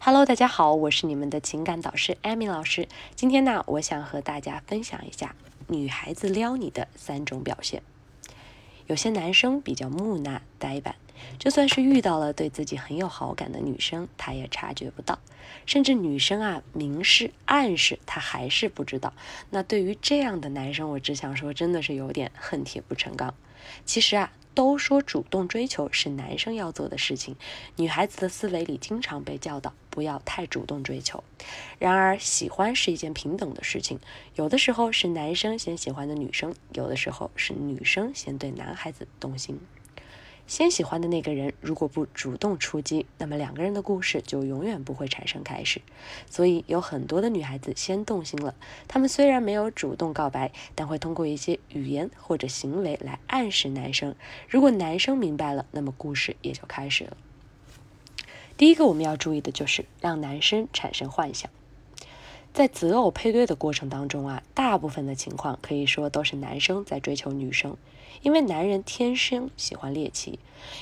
Hello，大家好，我是你们的情感导师艾米老师。今天呢，我想和大家分享一下女孩子撩你的三种表现。有些男生比较木讷呆板，就算是遇到了对自己很有好感的女生，他也察觉不到，甚至女生啊明示暗示他还是不知道。那对于这样的男生，我只想说，真的是有点恨铁不成钢。其实啊。都说主动追求是男生要做的事情，女孩子的思维里经常被教导不要太主动追求。然而，喜欢是一件平等的事情，有的时候是男生先喜欢的女生，有的时候是女生先对男孩子动心。先喜欢的那个人如果不主动出击，那么两个人的故事就永远不会产生开始。所以有很多的女孩子先动心了，她们虽然没有主动告白，但会通过一些语言或者行为来暗示男生。如果男生明白了，那么故事也就开始了。第一个我们要注意的就是让男生产生幻想。在择偶配对的过程当中啊，大部分的情况可以说都是男生在追求女生，因为男人天生喜欢猎奇。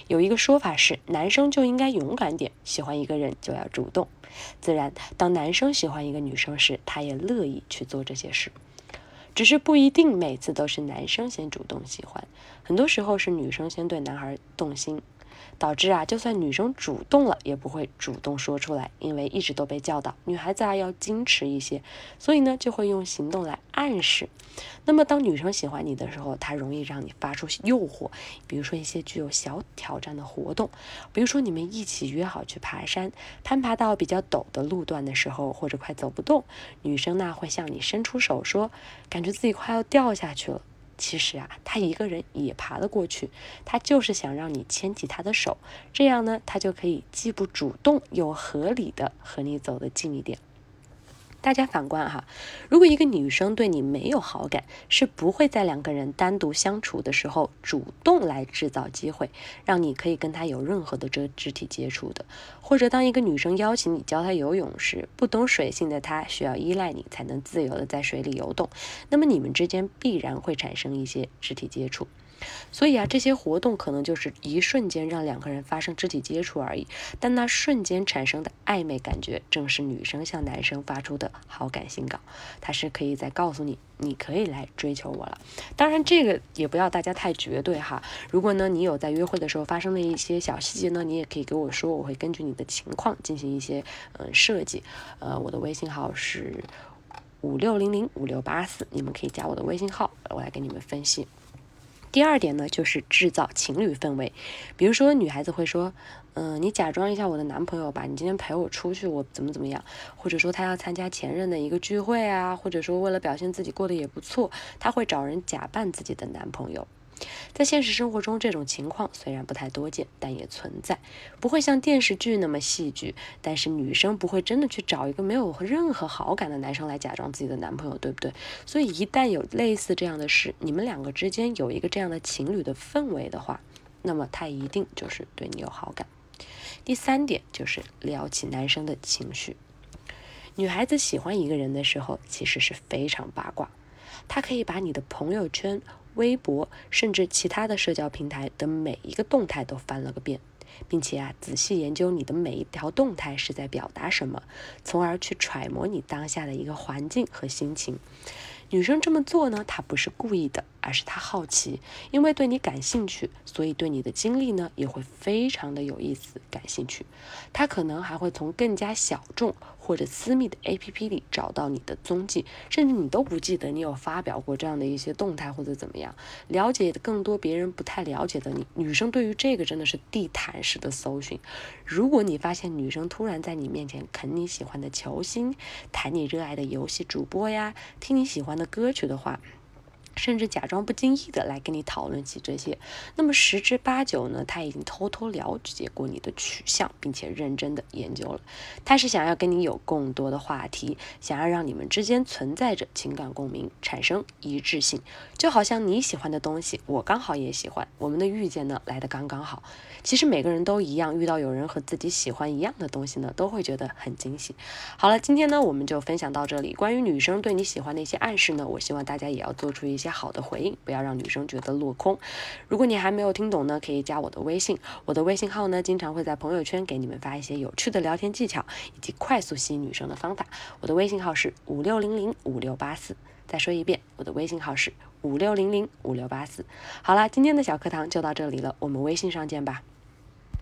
有一个说法是，男生就应该勇敢点，喜欢一个人就要主动。自然，当男生喜欢一个女生时，他也乐意去做这些事。只是不一定每次都是男生先主动喜欢，很多时候是女生先对男孩动心。导致啊，就算女生主动了，也不会主动说出来，因为一直都被教导女孩子啊要矜持一些，所以呢就会用行动来暗示。那么当女生喜欢你的时候，她容易让你发出诱惑，比如说一些具有小挑战的活动，比如说你们一起约好去爬山，攀爬到比较陡的路段的时候，或者快走不动，女生呢会向你伸出手说，感觉自己快要掉下去了。其实啊，他一个人也爬得过去，他就是想让你牵起他的手，这样呢，他就可以既不主动又合理的和你走得近一点。大家反观哈，如果一个女生对你没有好感，是不会在两个人单独相处的时候主动来制造机会，让你可以跟她有任何的这肢体接触的。或者当一个女生邀请你教她游泳时，不懂水性的她需要依赖你才能自由的在水里游动，那么你们之间必然会产生一些肢体接触。所以啊，这些活动可能就是一瞬间让两个人发生肢体接触而已，但那瞬间产生的暧昧感觉，正是女生向男生发出的好感信稿，它是可以在告诉你，你可以来追求我了。当然，这个也不要大家太绝对哈。如果呢，你有在约会的时候发生的一些小细节呢，你也可以给我说，我会根据你的情况进行一些嗯设计。呃，我的微信号是五六零零五六八四，你们可以加我的微信号，我来给你们分析。第二点呢，就是制造情侣氛围。比如说，女孩子会说：“嗯，你假装一下我的男朋友吧，你今天陪我出去，我怎么怎么样？”或者说，她要参加前任的一个聚会啊，或者说为了表现自己过得也不错，她会找人假扮自己的男朋友。在现实生活中，这种情况虽然不太多见，但也存在，不会像电视剧那么戏剧。但是女生不会真的去找一个没有任何好感的男生来假装自己的男朋友，对不对？所以一旦有类似这样的事，你们两个之间有一个这样的情侣的氛围的话，那么他一定就是对你有好感。第三点就是撩起男生的情绪。女孩子喜欢一个人的时候，其实是非常八卦，他可以把你的朋友圈。微博甚至其他的社交平台的每一个动态都翻了个遍，并且啊仔细研究你的每一条动态是在表达什么，从而去揣摩你当下的一个环境和心情。女生这么做呢，她不是故意的，而是他好奇，因为对你感兴趣，所以对你的经历呢也会非常的有意思、感兴趣。他可能还会从更加小众或者私密的 APP 里找到你的踪迹，甚至你都不记得你有发表过这样的一些动态或者怎么样，了解更多别人不太了解的你。女生对于这个真的是地毯式的搜寻。如果你发现女生突然在你面前啃你喜欢的球星，谈你热爱的游戏主播呀，听你喜欢。的歌曲的话。甚至假装不经意的来跟你讨论起这些，那么十之八九呢，他已经偷偷了解过你的取向，并且认真的研究了。他是想要跟你有更多的话题，想要让你们之间存在着情感共鸣，产生一致性。就好像你喜欢的东西，我刚好也喜欢，我们的遇见呢来的刚刚好。其实每个人都一样，遇到有人和自己喜欢一样的东西呢，都会觉得很惊喜。好了，今天呢我们就分享到这里。关于女生对你喜欢的一些暗示呢，我希望大家也要做出一些。好的回应，不要让女生觉得落空。如果你还没有听懂呢，可以加我的微信，我的微信号呢，经常会在朋友圈给你们发一些有趣的聊天技巧以及快速吸引女生的方法。我的微信号是五六零零五六八四。再说一遍，我的微信号是五六零零五六八四。好啦，今天的小课堂就到这里了，我们微信上见吧。